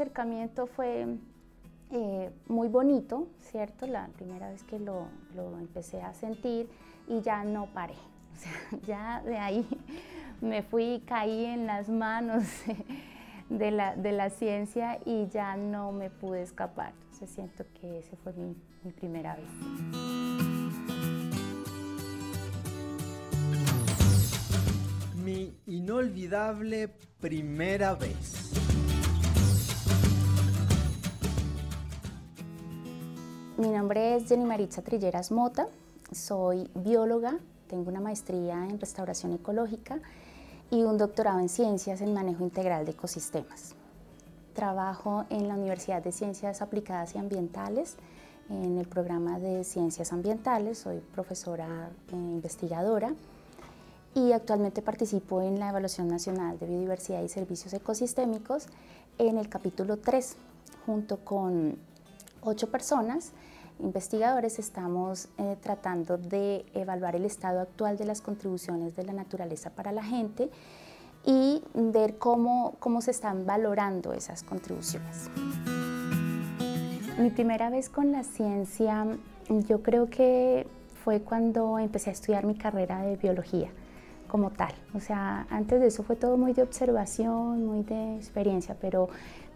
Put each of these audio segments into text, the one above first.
acercamiento fue eh, muy bonito, ¿cierto? La primera vez que lo, empecé a sentir y ya no paré. O sea, ya de ahí me fui, caí en las manos de la, ciencia y ya no me pude escapar. Entonces siento que esa fue mi primera vez. Mi inolvidable primera vez. Mi nombre es Jenny Maritza Trilleras Mota, soy bióloga, tengo una maestría en restauración ecológica y un doctorado en ciencias en manejo integral de ecosistemas. Trabajo en la Universidad de Ciencias Aplicadas y Ambientales en el programa de Ciencias Ambientales, soy profesora e investigadora y actualmente participo en la Evaluación Nacional de Biodiversidad y Servicios Ecosistémicos en el capítulo 3, junto con ocho personas investigadores estamos eh, tratando de evaluar el estado actual de las contribuciones de la naturaleza para la gente y ver cómo, cómo se están valorando esas contribuciones. Mi primera vez con la ciencia, yo creo que fue cuando empecé a estudiar mi carrera de biología como tal. O sea, antes de eso fue todo muy de observación, muy de experiencia, pero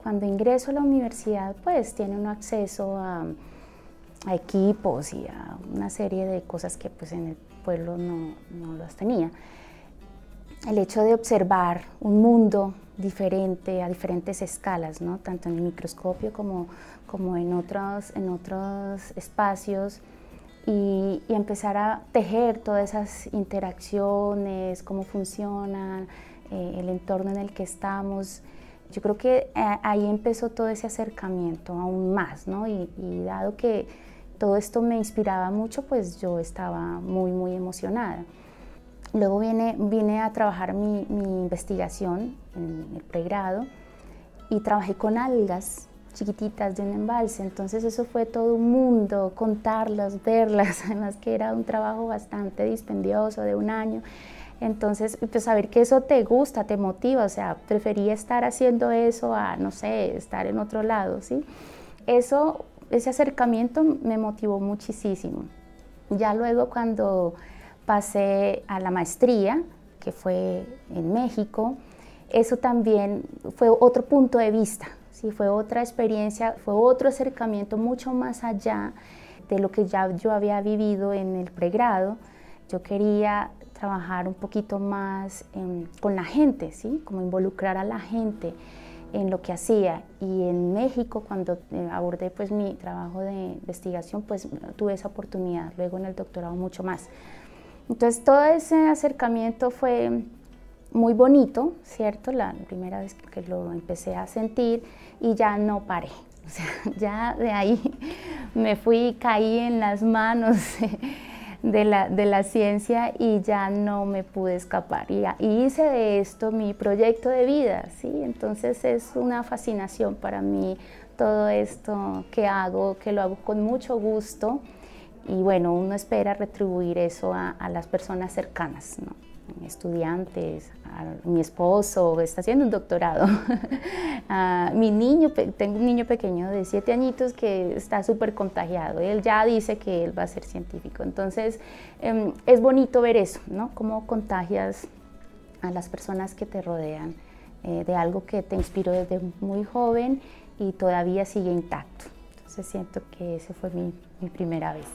cuando ingreso a la universidad, pues tiene un acceso a a equipos y a una serie de cosas que pues en el pueblo no, no las tenía. El hecho de observar un mundo diferente a diferentes escalas, ¿no? tanto en el microscopio como, como en, otros, en otros espacios, y, y, empezar a tejer todas esas interacciones, cómo funcionan, eh, el entorno en el que estamos. Yo creo que eh, ahí empezó todo ese acercamiento aún más, ¿no? y, y dado que todo esto me inspiraba mucho, pues yo estaba muy, muy emocionada. Luego vine, vine a trabajar mi, mi investigación en el pregrado y trabajé con algas chiquititas de un embalse, entonces eso fue todo un mundo, contarlas, verlas, además que era un trabajo bastante dispendioso de un año. Entonces, pues saber que eso te gusta, te motiva, o sea, prefería estar haciendo eso a, no sé, estar en otro lado, ¿sí? Eso ese acercamiento me motivó muchísimo. Ya luego cuando pasé a la maestría, que fue en México, eso también fue otro punto de vista, ¿sí? fue otra experiencia, fue otro acercamiento mucho más allá de lo que ya yo había vivido en el pregrado. Yo quería trabajar un poquito más con la gente, ¿sí? como involucrar a la gente en lo que hacía y en México cuando eh, abordé pues mi trabajo de investigación pues tuve esa oportunidad, luego en el doctorado mucho más. Entonces todo ese acercamiento fue muy bonito, ¿cierto? La primera vez que lo empecé a sentir y ya no paré. O sea, ya de ahí me fui, caí en las manos de la, de la ciencia y ya no me pude escapar. Y, hice de esto mi proyecto de vida, ¿sí? Entonces es una fascinación para mí todo esto que hago, que lo hago con mucho gusto y bueno, uno espera retribuir eso a, a las personas cercanas, ¿no? Estudiantes, mi esposo está haciendo un doctorado, mi niño, tengo un niño pequeño de siete añitos que está súper contagiado, él ya dice que él va a ser científico, entonces em, es bonito ver eso, ¿no? Cómo contagias a las personas que te rodean eh, de algo que te inspiró desde muy joven y todavía sigue intacto. Entonces siento que esa fue mi primera vez.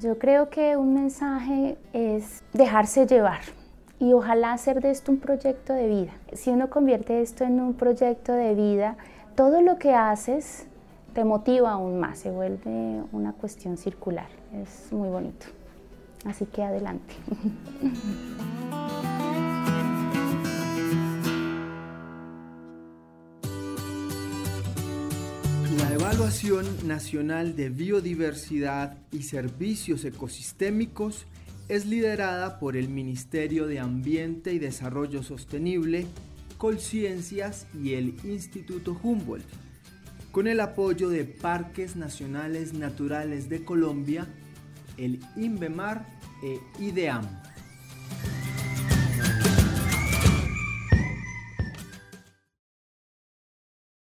Yo creo que un mensaje es dejarse llevar y ojalá hacer de esto un proyecto de vida. Si uno convierte esto en un proyecto de vida, todo lo que haces te motiva aún más, se vuelve una cuestión circular. Es muy bonito. Así que adelante. La Evaluación Nacional de Biodiversidad y Servicios Ecosistémicos es liderada por el Ministerio de Ambiente y Desarrollo Sostenible, Colciencias y el Instituto Humboldt, con el apoyo de Parques Nacionales Naturales de Colombia, el INVEMAR e IDEAM.